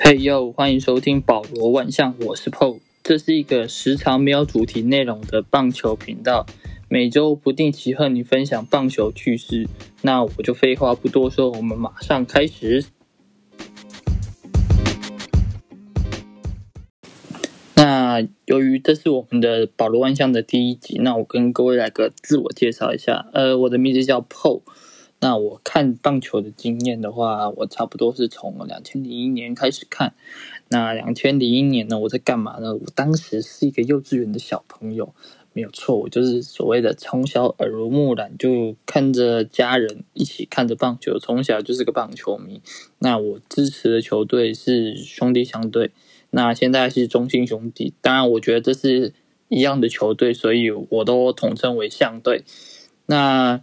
嘿呦，欢迎收听保罗万象，我是 PO，这是一个时常没有主题内容的棒球频道，每周不定期和你分享棒球趣事。那我就废话不多说，我们马上开始。那由于这是我们的保罗万象的第一集，那我跟各位来个自我介绍一下。呃，我的名字叫 PO。那我看棒球的经验的话，我差不多是从两千零一年开始看。那两千零一年呢，我在干嘛呢？我当时是一个幼稚园的小朋友，没有错，我就是所谓的从小耳濡目染，就看着家人一起看着棒球，从小就是个棒球迷。那我支持的球队是兄弟相对，那现在是中信兄弟。当然，我觉得这是一样的球队，所以我都统称为相对。那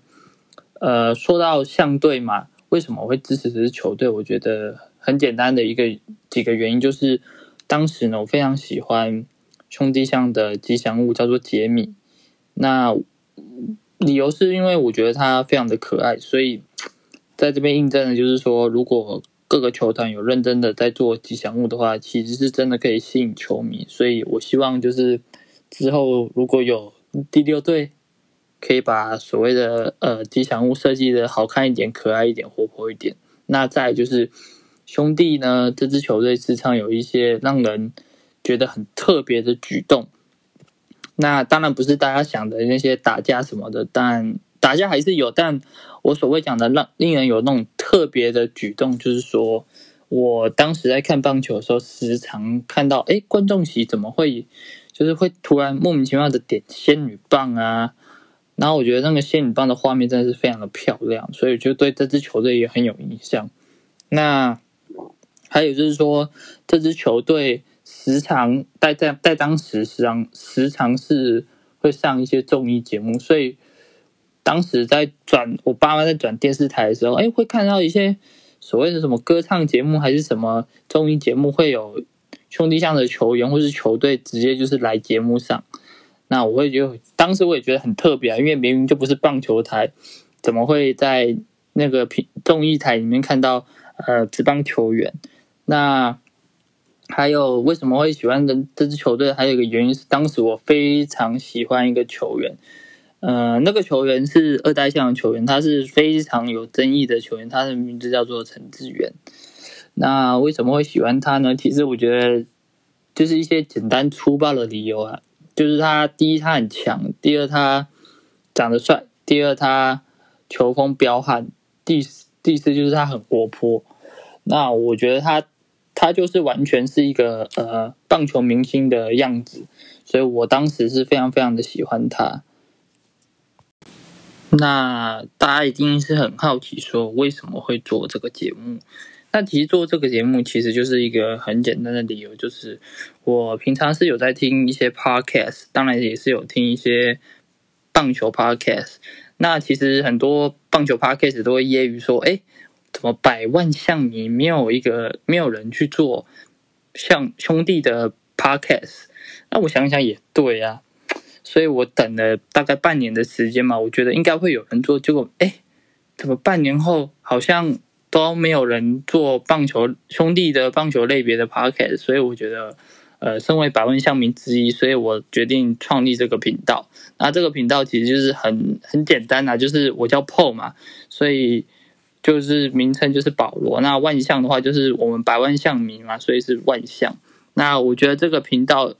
呃，说到相对嘛，为什么我会支持这支球队？我觉得很简单的一个几个原因，就是当时呢，我非常喜欢兄弟象的吉祥物叫做杰米。那理由是因为我觉得他非常的可爱，所以在这边印证的就是说，如果各个球团有认真的在做吉祥物的话，其实是真的可以吸引球迷。所以我希望就是之后如果有第六队。可以把所谓的呃吉祥物设计的好看一点、可爱一点、活泼一点。那再就是兄弟呢，这支球队时常有一些让人觉得很特别的举动。那当然不是大家想的那些打架什么的，但打架还是有。但我所谓讲的让令人有那种特别的举动，就是说我当时在看棒球的时候，时常看到，哎，观众席怎么会就是会突然莫名其妙的点仙女棒啊？然后我觉得那个仙女棒的画面真的是非常的漂亮，所以就对这支球队也很有印象。那还有就是说，这支球队时常在在在当时时常时常是会上一些综艺节目，所以当时在转我爸妈在转电视台的时候，哎，会看到一些所谓的什么歌唱节目还是什么综艺节目，会有兄弟象的球员或是球队直接就是来节目上。那我会觉得，当时我也觉得很特别啊，因为明明就不是棒球台，怎么会在那个平综艺台里面看到呃职棒球员？那还有为什么会喜欢的这支球队？还有一个原因是，当时我非常喜欢一个球员，呃，那个球员是二代象球员，他是非常有争议的球员，他的名字叫做陈志远。那为什么会喜欢他呢？其实我觉得就是一些简单粗暴的理由啊。就是他，第一他很强，第二他长得帅，第二他球风彪悍，第四第四就是他很活泼。那我觉得他他就是完全是一个呃棒球明星的样子，所以我当时是非常非常的喜欢他。那大家一定是很好奇，说为什么会做这个节目？那其实做这个节目其实就是一个很简单的理由，就是我平常是有在听一些 podcast，当然也是有听一些棒球 podcast。那其实很多棒球 podcast 都会揶揄说：“哎，怎么百万像你没有一个没有人去做像兄弟的 podcast？” 那我想想也对啊，所以我等了大概半年的时间嘛，我觉得应该会有人做，结果哎，怎么半年后好像。都没有人做棒球兄弟的棒球类别的 podcast，所以我觉得，呃，身为百万乡民之一，所以我决定创立这个频道。那这个频道其实就是很很简单呐，就是我叫 Paul 嘛，所以就是名称就是保罗。那万象的话，就是我们百万乡民嘛，所以是万象。那我觉得这个频道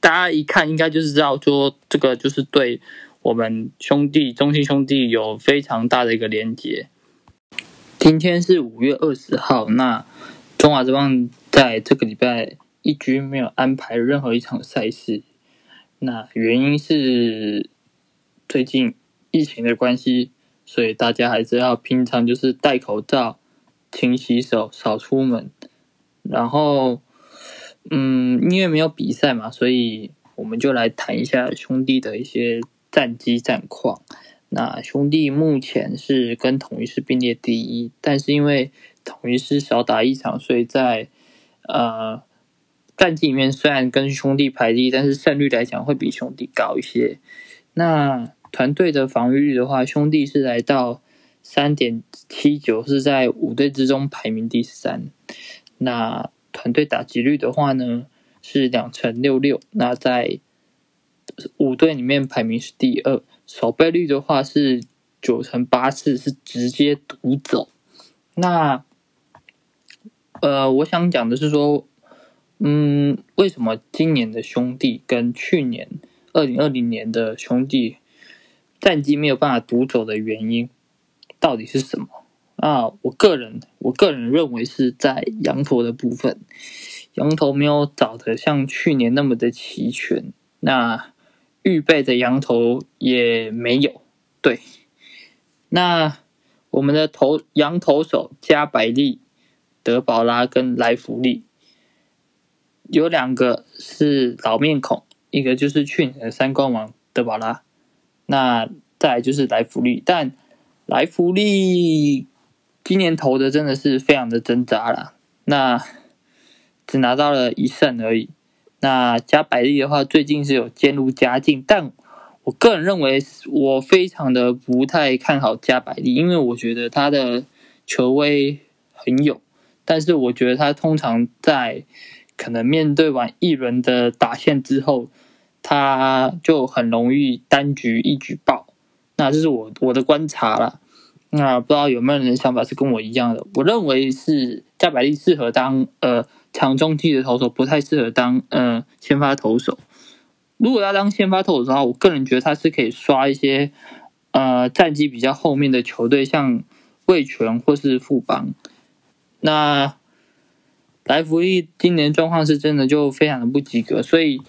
大家一看应该就是知道说，这个就是对我们兄弟中心兄弟有非常大的一个连接。今天是五月二十号，那中华之棒在这个礼拜一局没有安排任何一场赛事，那原因是最近疫情的关系，所以大家还是要平常就是戴口罩、勤洗手、少出门。然后，嗯，因为没有比赛嘛，所以我们就来谈一下兄弟的一些战绩战况。那兄弟目前是跟统一是并列第一，但是因为统一是少打一场，所以在呃战绩里面虽然跟兄弟排第一，但是胜率来讲会比兄弟高一些。那团队的防御率的话，兄弟是来到三点七九，是在五队之中排名第三。那团队打击率的话呢是两成六六，那在五队里面排名是第二。守备率的话是九成八次，是直接独走。那呃，我想讲的是说，嗯，为什么今年的兄弟跟去年二零二零年的兄弟战绩没有办法独走的原因到底是什么？啊，我个人我个人认为是在羊驼的部分，羊驼没有找的像去年那么的齐全。那预备的羊头也没有，对。那我们的头羊头手加百利、德保拉跟莱弗利，有两个是老面孔，一个就是去年的三冠王德保拉，那再来就是莱弗利，但莱弗利今年投的真的是非常的挣扎了，那只拿到了一胜而已。那加百利的话，最近是有渐入佳境，但我个人认为，我非常的不太看好加百利，因为我觉得他的球威很有，但是我觉得他通常在可能面对完一轮的打线之后，他就很容易单局一举爆。那这是我我的观察了。那不知道有没有人的想法是跟我一样的？我认为是加百利适合当呃。强中继的投手不太适合当呃先发投手。如果要当先发投手的话，我个人觉得他是可以刷一些呃战绩比较后面的球队，像魏权或是富邦。那莱弗利今年状况是真的就非常的不及格，所以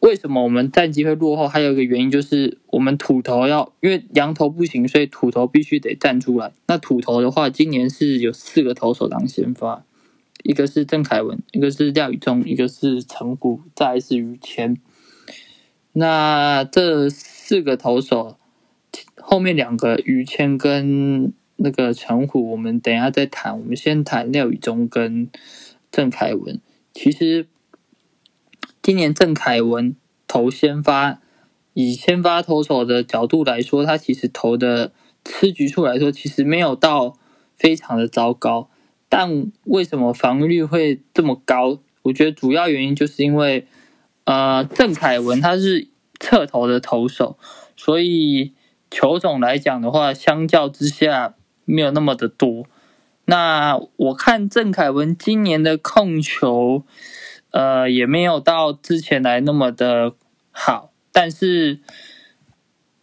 为什么我们战绩会落后？还有一个原因就是我们土头要因为羊头不行，所以土头必须得站出来。那土头的话，今年是有四个投手当先发。一个是郑凯文，一个是廖宇中，一个是陈虎，再是于谦。那这四个投手后面两个于谦跟那个陈虎，我们等一下再谈。我们先谈廖宇中跟郑凯文。其实今年郑凯文投先发，以先发投手的角度来说，他其实投的吃局数来说，其实没有到非常的糟糕。但为什么防御率会这么高？我觉得主要原因就是因为，呃，郑凯文他是侧投的投手，所以球种来讲的话，相较之下没有那么的多。那我看郑凯文今年的控球，呃，也没有到之前来那么的好，但是，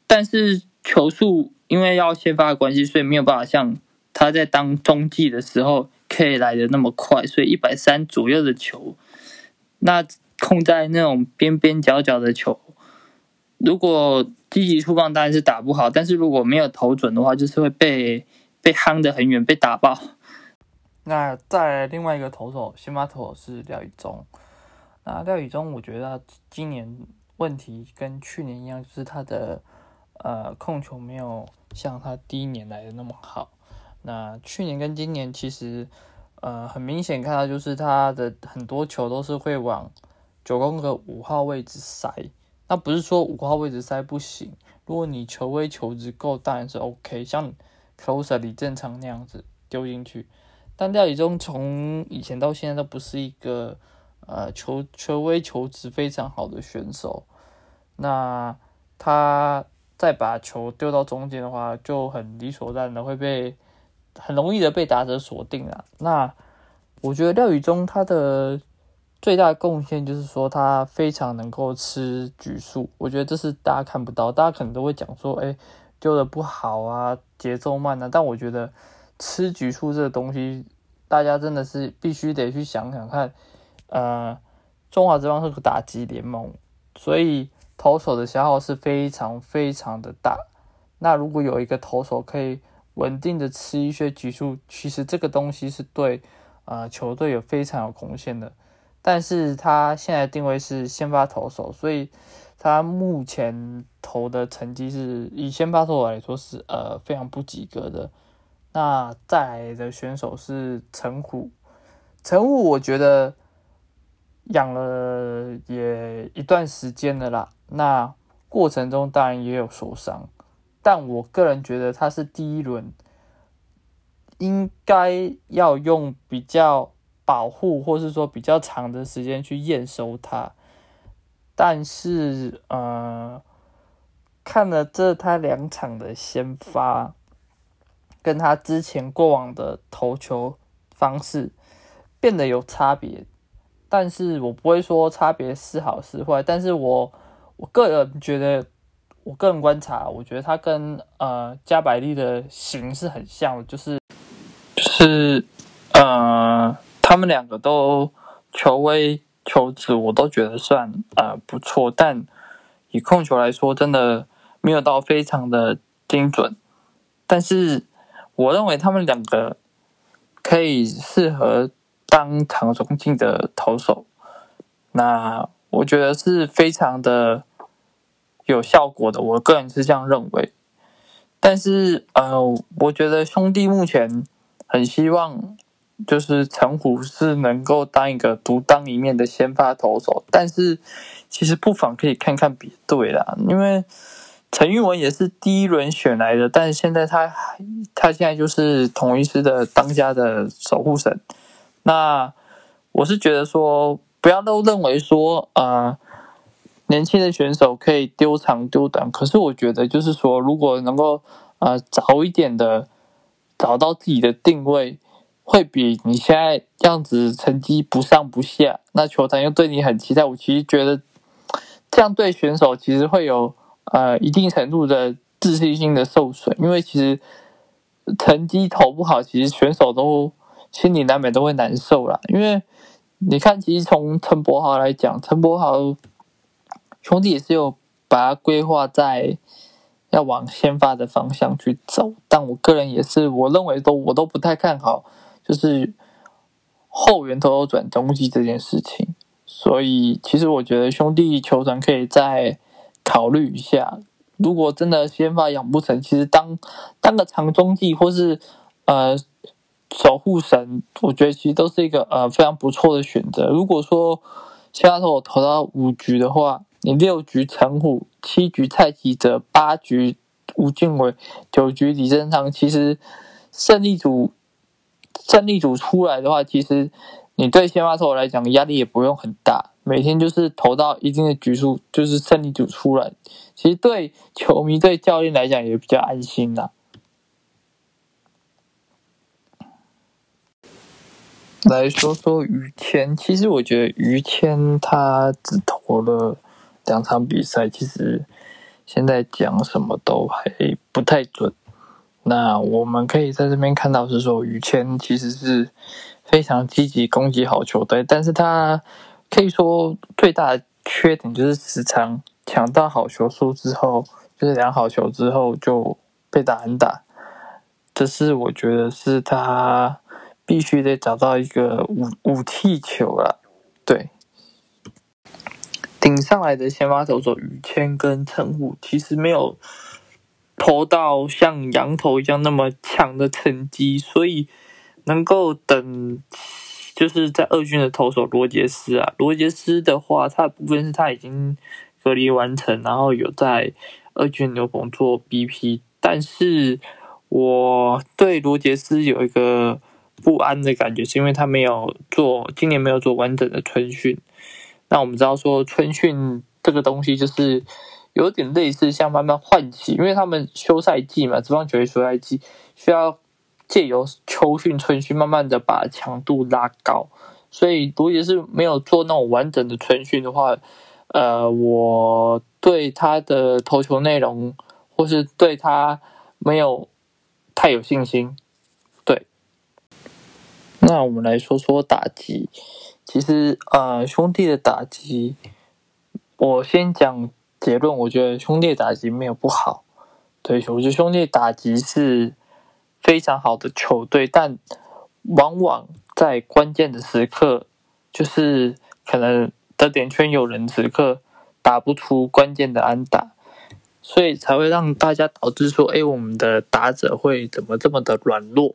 但是球速因为要先发的关系，所以没有办法像他在当中继的时候。可以来的那么快，所以一百三左右的球，那控在那种边边角角的球，如果积极出棒当然是打不好，但是如果没有投准的话，就是会被被夯的很远，被打爆。那再另外一个投手，先发投手是廖宇中。那廖宇中，我觉得今年问题跟去年一样，就是他的呃控球没有像他第一年来的那么好。那去年跟今年其实，呃，很明显看到就是他的很多球都是会往九宫格五号位置塞。那不是说五号位置塞不行，如果你球威球值够，当然是 OK。像 closer 李正常那样子丢进去。但廖宇中从以前到现在都不是一个呃球球威球值非常好的选手。那他再把球丢到中间的话，就很理所当然的会被。很容易的被打者锁定了。那我觉得廖宇中他的最大贡献就是说他非常能够吃局数。我觉得这是大家看不到，大家可能都会讲说，哎，丢的不好啊，节奏慢啊。但我觉得吃局数这个东西，大家真的是必须得去想想看。呃，中华职棒是个打击联盟，所以投手的消耗是非常非常的大。那如果有一个投手可以。稳定的吃一些局数，其实这个东西是对呃球队有非常有贡献的。但是他现在定位是先发投手，所以他目前投的成绩是以先发投手来说是呃非常不及格的。那再来的选手是陈虎，陈虎我觉得养了也一段时间了啦，那过程中当然也有受伤。但我个人觉得他是第一轮应该要用比较保护，或是说比较长的时间去验收它。但是，呃，看了这他两场的先发，跟他之前过往的投球方式变得有差别。但是我不会说差别是好是坏，但是我我个人觉得，我个人观察，我觉得他跟呃加百利的型是很像的，就是就是呃他们两个都球威球质我都觉得算呃不错，但以控球来说，真的没有到非常的精准。但是我认为他们两个可以适合。当场中进的投手，那我觉得是非常的有效果的。我个人是这样认为。但是，呃，我觉得兄弟目前很希望，就是陈虎是能够当一个独当一面的先发投手。但是，其实不妨可以看看比对啦，因为陈玉文也是第一轮选来的，但是现在他他现在就是统一师的当家的守护神。那我是觉得说，不要都认为说，呃，年轻的选手可以丢长丢短。可是我觉得，就是说，如果能够呃早一点的找到自己的定位，会比你现在样子成绩不上不下，那球团又对你很期待。我其实觉得这样对选手其实会有呃一定程度的自信心的受损，因为其实成绩投不好，其实选手都。心里难免都会难受啦，因为你看，其实从陈柏豪来讲，陈柏豪兄弟也是有把它规划在要往先发的方向去走，但我个人也是，我认为都我都不太看好，就是后援投转中继这件事情，所以其实我觉得兄弟球团可以再考虑一下，如果真的先发养不成，其实当当个长中继或是呃。守护神，我觉得其实都是一个呃非常不错的选择。如果说下头我投到五局的话，你六局陈虎，七局蔡奇哲，八局吴俊伟，九局李正昌，其实胜利组胜利组出来的话，其实你对先发投来讲压力也不用很大，每天就是投到一定的局数，就是胜利组出来，其实对球迷对教练来讲也比较安心啦。来说说于谦，其实我觉得于谦他只投了两场比赛，其实现在讲什么都还不太准。那我们可以在这边看到是说，于谦其实是非常积极攻击好球队，但是他可以说最大的缺点就是时常抢到好球数之后，就是两好球之后就被打很打，这是我觉得是他。必须得找到一个武武器球了，对。顶上来的先发投手于谦跟陈虎，其实没有投到像羊头一样那么强的成绩，所以能够等，就是在二军的投手罗杰斯啊，罗杰斯的话，他的部分是他已经隔离完成，然后有在二军牛棚做 BP，但是我对罗杰斯有一个。不安的感觉是因为他没有做今年没有做完整的春训。那我们知道说春训这个东西就是有点类似像慢慢唤起，因为他们休赛季嘛，职棒球队休赛季需要借由秋训、春训慢慢的把强度拉高。所以如果是没有做那种完整的春训的话，呃，我对他的投球内容或是对他没有太有信心。对那我们来说说打击，其实呃兄弟的打击，我先讲结论，我觉得兄弟打击没有不好，对，我觉得兄弟打击是非常好的球队，但往往在关键的时刻，就是可能的点圈有人时刻打不出关键的安打，所以才会让大家导致说，哎，我们的打者会怎么这么的软弱？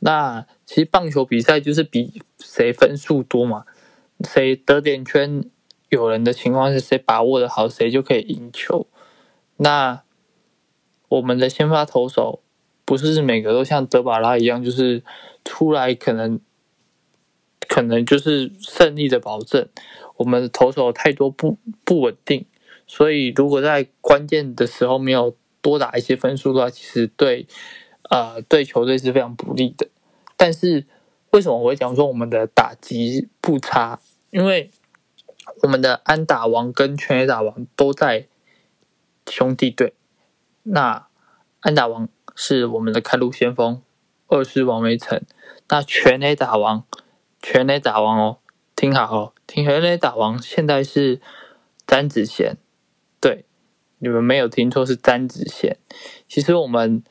那其实棒球比赛就是比谁分数多嘛，谁得点圈有人的情况是谁把握的好，谁就可以赢球。那我们的先发投手不是每个都像德巴拉一样，就是出来可能可能就是胜利的保证。我们投手太多不不稳定，所以如果在关键的时候没有多打一些分数的话，其实对呃对球队是非常不利的。但是为什么我会讲说我们的打击不差？因为我们的安打王跟全垒打王都在兄弟队。那安打王是我们的开路先锋，二是王维成。那全垒打王，全垒打王哦，听好哦，听全垒打王现在是詹子贤。对，你们没有听错，是詹子贤。其实我们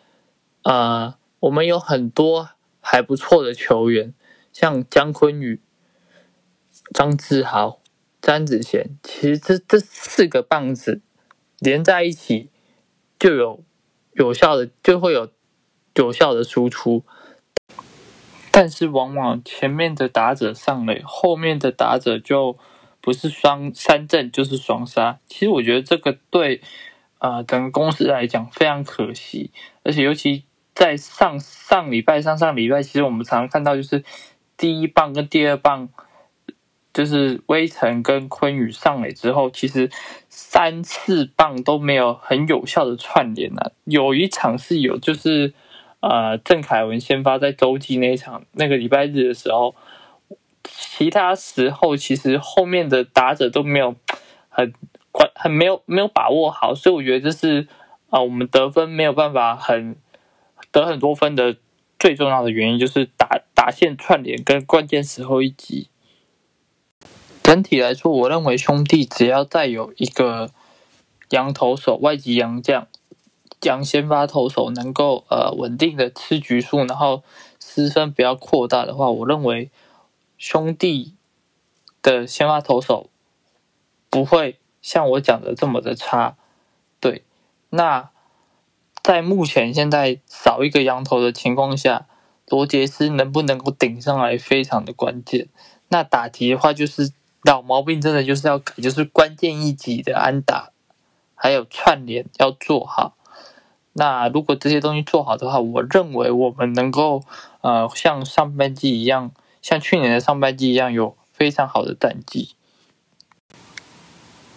呃，我们有很多还不错的球员，像姜昆宇。张志豪、詹子贤，其实这这四个棒子连在一起，就有有效的，就会有有效的输出。但是往往前面的打者上垒，后面的打者就不是双三振就是双杀。其实我觉得这个对啊整个公司来讲非常可惜，而且尤其在上上礼拜、上上礼拜，其实我们常常看到就是第一棒跟第二棒。就是微尘跟昆宇上垒之后，其实三四棒都没有很有效的串联啊。有一场是有，就是呃郑凯文先发在洲际那一场，那个礼拜日的时候，其他时候其实后面的打者都没有很关很没有没有把握好，所以我觉得这是啊我们得分没有办法很得很多分的最重要的原因，就是打打线串联跟关键时候一击。整体来说，我认为兄弟只要再有一个洋投手、外籍洋将、将先发投手能够呃稳定的吃局数，然后失分不要扩大的话，我认为兄弟的先发投手不会像我讲的这么的差。对，那在目前现在少一个羊头的情况下，罗杰斯能不能够顶上来非常的关键。那打击的话就是。老毛病真的就是要改，就是关键一击的安打，还有串联要做好。那如果这些东西做好的话，我认为我们能够呃像上半季一样，像去年的上半季一样，有非常好的战绩。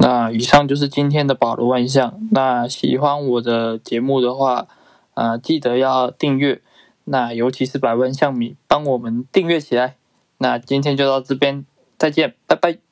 那以上就是今天的保罗万象。那喜欢我的节目的话，啊，记得要订阅。那尤其是百万象米，帮我们订阅起来。那今天就到这边。再见，拜拜。